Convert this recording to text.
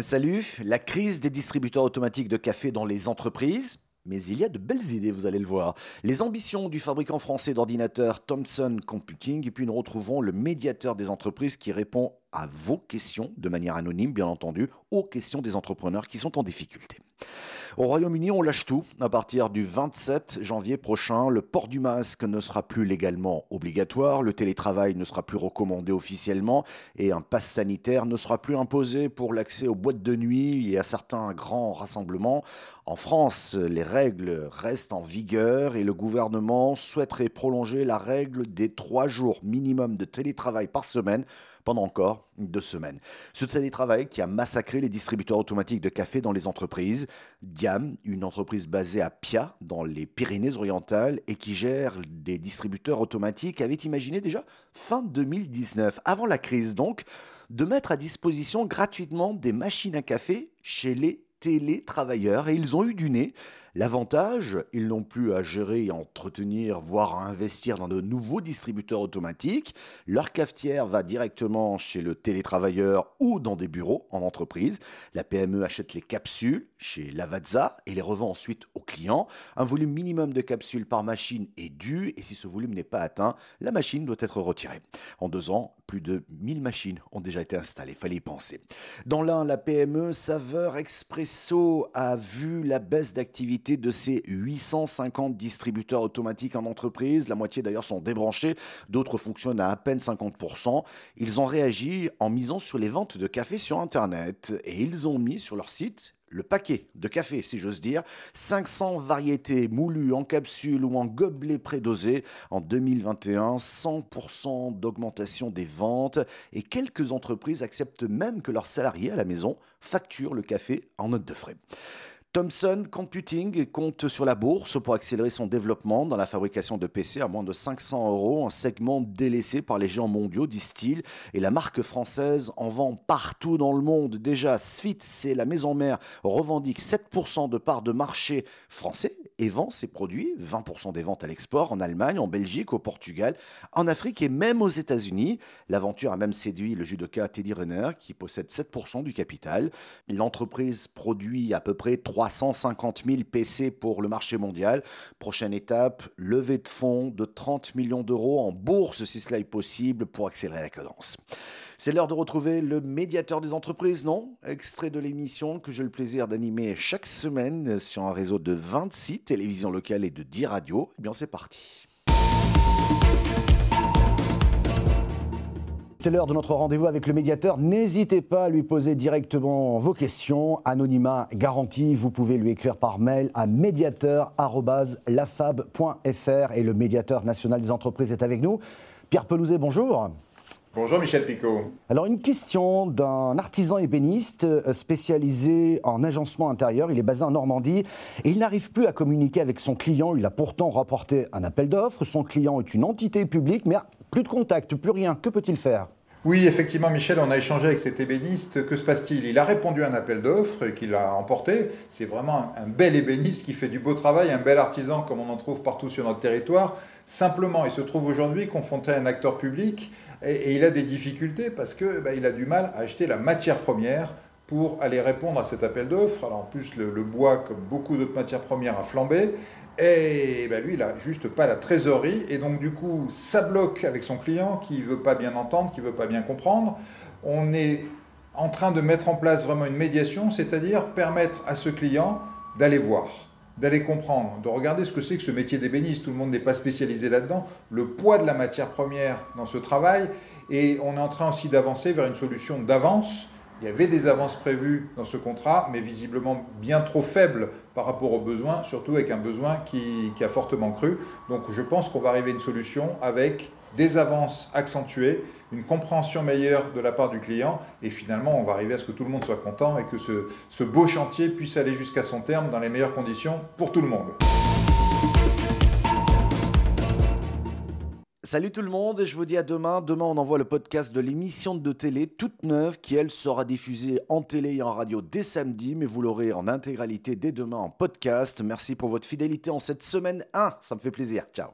Salut, la crise des distributeurs automatiques de café dans les entreprises mais il y a de belles idées, vous allez le voir. Les ambitions du fabricant français d'ordinateurs Thomson Computing, et puis nous retrouvons le médiateur des entreprises qui répond à vos questions, de manière anonyme bien entendu, aux questions des entrepreneurs qui sont en difficulté. Au Royaume-Uni, on lâche tout. À partir du 27 janvier prochain, le port du masque ne sera plus légalement obligatoire, le télétravail ne sera plus recommandé officiellement et un pass sanitaire ne sera plus imposé pour l'accès aux boîtes de nuit et à certains grands rassemblements. En France, les règles restent en vigueur et le gouvernement souhaiterait prolonger la règle des trois jours minimum de télétravail par semaine pendant encore deux semaines. Ce télétravail qui a massacré les distributeurs automatiques de café dans les entreprises. Diam, une entreprise basée à Pia, dans les Pyrénées-Orientales, et qui gère des distributeurs automatiques, avait imaginé déjà fin 2019, avant la crise donc, de mettre à disposition gratuitement des machines à café chez les télétravailleurs et ils ont eu du nez. L'avantage, ils n'ont plus à gérer et entretenir, voire à investir dans de nouveaux distributeurs automatiques. Leur cafetière va directement chez le télétravailleur ou dans des bureaux en entreprise. La PME achète les capsules chez Lavazza et les revend ensuite aux clients. Un volume minimum de capsules par machine est dû et si ce volume n'est pas atteint, la machine doit être retirée. En deux ans, plus de 1000 machines ont déjà été installées, fallait y penser. Dans l'un, la PME Saveur Expresso a vu la baisse d'activité de ces 850 distributeurs automatiques en entreprise. La moitié d'ailleurs sont débranchés, d'autres fonctionnent à à peine 50%. Ils ont réagi en misant sur les ventes de café sur Internet et ils ont mis sur leur site le paquet de café, si j'ose dire, 500 variétés moulues en capsule ou en gobelet prédosé. En 2021, 100% d'augmentation des ventes et quelques entreprises acceptent même que leurs salariés à la maison facturent le café en note de frais. Thomson Computing compte sur la bourse pour accélérer son développement dans la fabrication de PC à moins de 500 euros, un segment délaissé par les géants mondiaux, disent-ils. Et la marque française en vend partout dans le monde. Déjà, Svitz, c'est la maison mère, revendique 7% de part de marché français et vend ses produits, 20% des ventes à l'export, en Allemagne, en Belgique, au Portugal, en Afrique et même aux États-Unis. L'aventure a même séduit le judoka Teddy Renner, qui possède 7% du capital. L'entreprise produit à peu près 3 350 000 PC pour le marché mondial. Prochaine étape, levée de fonds de 30 millions d'euros en bourse si cela est possible pour accélérer la cadence. C'est l'heure de retrouver le médiateur des entreprises, non? Extrait de l'émission que j'ai le plaisir d'animer chaque semaine sur un réseau de 26 télévisions locales et de 10 radios. Eh bien, c'est parti. C'est l'heure de notre rendez-vous avec le médiateur. N'hésitez pas à lui poser directement vos questions. Anonymat garanti, vous pouvez lui écrire par mail à médiateur.lafab.fr et le médiateur national des entreprises est avec nous. Pierre Pelouzet, bonjour. Bonjour Michel Picot. Alors une question d'un artisan ébéniste euh, spécialisé en agencement intérieur. Il est basé en Normandie et il n'arrive plus à communiquer avec son client. Il a pourtant rapporté un appel d'offres. Son client est une entité publique, mais plus de contact, plus rien. Que peut-il faire? Oui, effectivement, Michel, on a échangé avec cet ébéniste. Que se passe-t-il? Il a répondu à un appel d'offres qu'il a emporté. C'est vraiment un bel ébéniste qui fait du beau travail, un bel artisan comme on en trouve partout sur notre territoire. Simplement, il se trouve aujourd'hui confronté à un acteur public et, il a des difficultés parce qu'il bah, a du mal à acheter la matière première pour aller répondre à cet appel d'offres. Alors en plus, le, bois, comme beaucoup d'autres matières premières, a flambé. Et ben lui, il n'a juste pas la trésorerie. Et donc, du coup, ça bloque avec son client qui ne veut pas bien entendre, qui ne veut pas bien comprendre. On est en train de mettre en place vraiment une médiation, c'est-à-dire permettre à ce client d'aller voir, d'aller comprendre, de regarder ce que c'est que ce métier d'ébéniste. Tout le monde n'est pas spécialisé là-dedans. Le poids de la matière première dans ce travail. Et on est en train aussi d'avancer vers une solution d'avance il y avait des avances prévues dans ce contrat, mais visiblement bien trop faibles par rapport aux besoins, surtout avec un besoin qui, a fortement cru. Donc je pense qu'on va arriver à une solution avec des avances accentuées, une compréhension meilleure de la part du client, et finalement on va arriver à ce que tout le monde soit content et que ce, beau chantier puisse aller jusqu'à son terme dans les meilleures conditions pour tout le monde. Salut tout le monde, je vous dis à demain. Demain, on envoie le podcast de l'émission de télé toute neuve qui, elle, sera diffusée en télé et en radio dès samedi, mais vous l'aurez en intégralité dès demain en podcast. Merci pour votre fidélité en cette semaine 1, ça me fait plaisir. Ciao.